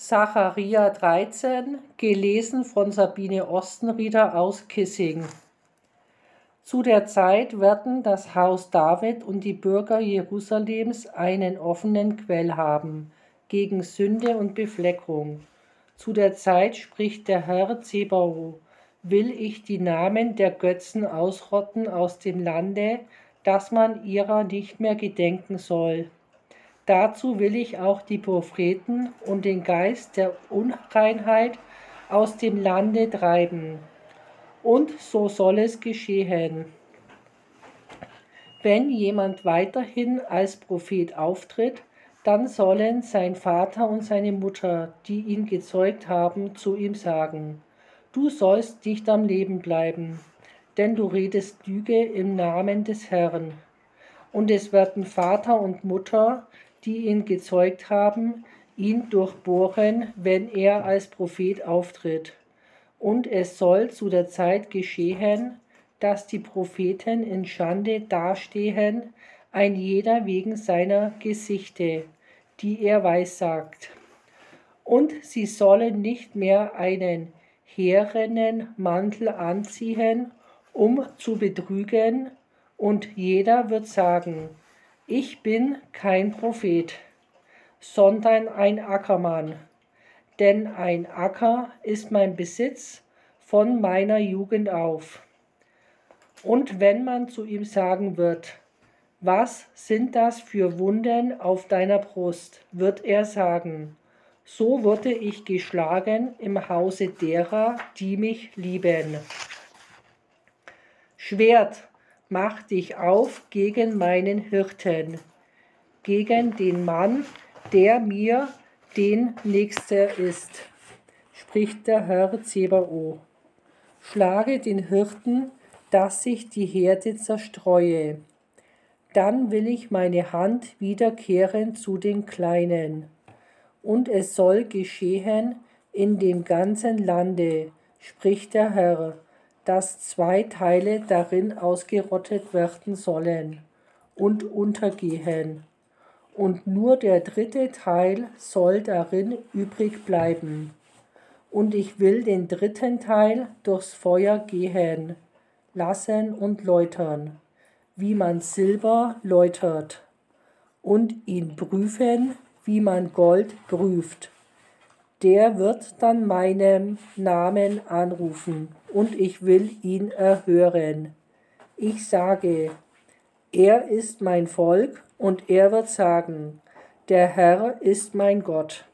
Zacharia 13, gelesen von Sabine Ostenrieder aus Kissing. Zu der Zeit werden das Haus David und die Bürger Jerusalems einen offenen Quell haben gegen Sünde und Befleckung. Zu der Zeit spricht der Herr Zebao, will ich die Namen der Götzen ausrotten aus dem Lande, dass man ihrer nicht mehr gedenken soll. Dazu will ich auch die Propheten und den Geist der Unreinheit aus dem Lande treiben. Und so soll es geschehen. Wenn jemand weiterhin als Prophet auftritt, dann sollen sein Vater und seine Mutter, die ihn gezeugt haben, zu ihm sagen, du sollst nicht am Leben bleiben, denn du redest Lüge im Namen des Herrn. Und es werden Vater und Mutter, die ihn gezeugt haben, ihn durchbohren, wenn er als Prophet auftritt. Und es soll zu der Zeit geschehen, dass die Propheten in Schande dastehen, ein jeder wegen seiner Gesichte, die er weissagt. Und sie sollen nicht mehr einen heerenen Mantel anziehen, um zu betrügen, und jeder wird sagen, ich bin kein Prophet, sondern ein Ackermann, denn ein Acker ist mein Besitz von meiner Jugend auf. Und wenn man zu ihm sagen wird, was sind das für Wunden auf deiner Brust, wird er sagen, so wurde ich geschlagen im Hause derer, die mich lieben. Schwert, mach dich auf gegen meinen Hirten, gegen den Mann, der mir den Nächster ist, spricht der Herr Zebao. Schlage den Hirten, dass sich die Herde zerstreue. Dann will ich meine Hand wiederkehren zu den Kleinen. Und es soll geschehen in dem ganzen Lande, spricht der Herr dass zwei Teile darin ausgerottet werden sollen und untergehen, und nur der dritte Teil soll darin übrig bleiben. Und ich will den dritten Teil durchs Feuer gehen lassen und läutern, wie man Silber läutert, und ihn prüfen, wie man Gold prüft der wird dann meinen Namen anrufen und ich will ihn erhören. Ich sage, er ist mein Volk und er wird sagen, der Herr ist mein Gott.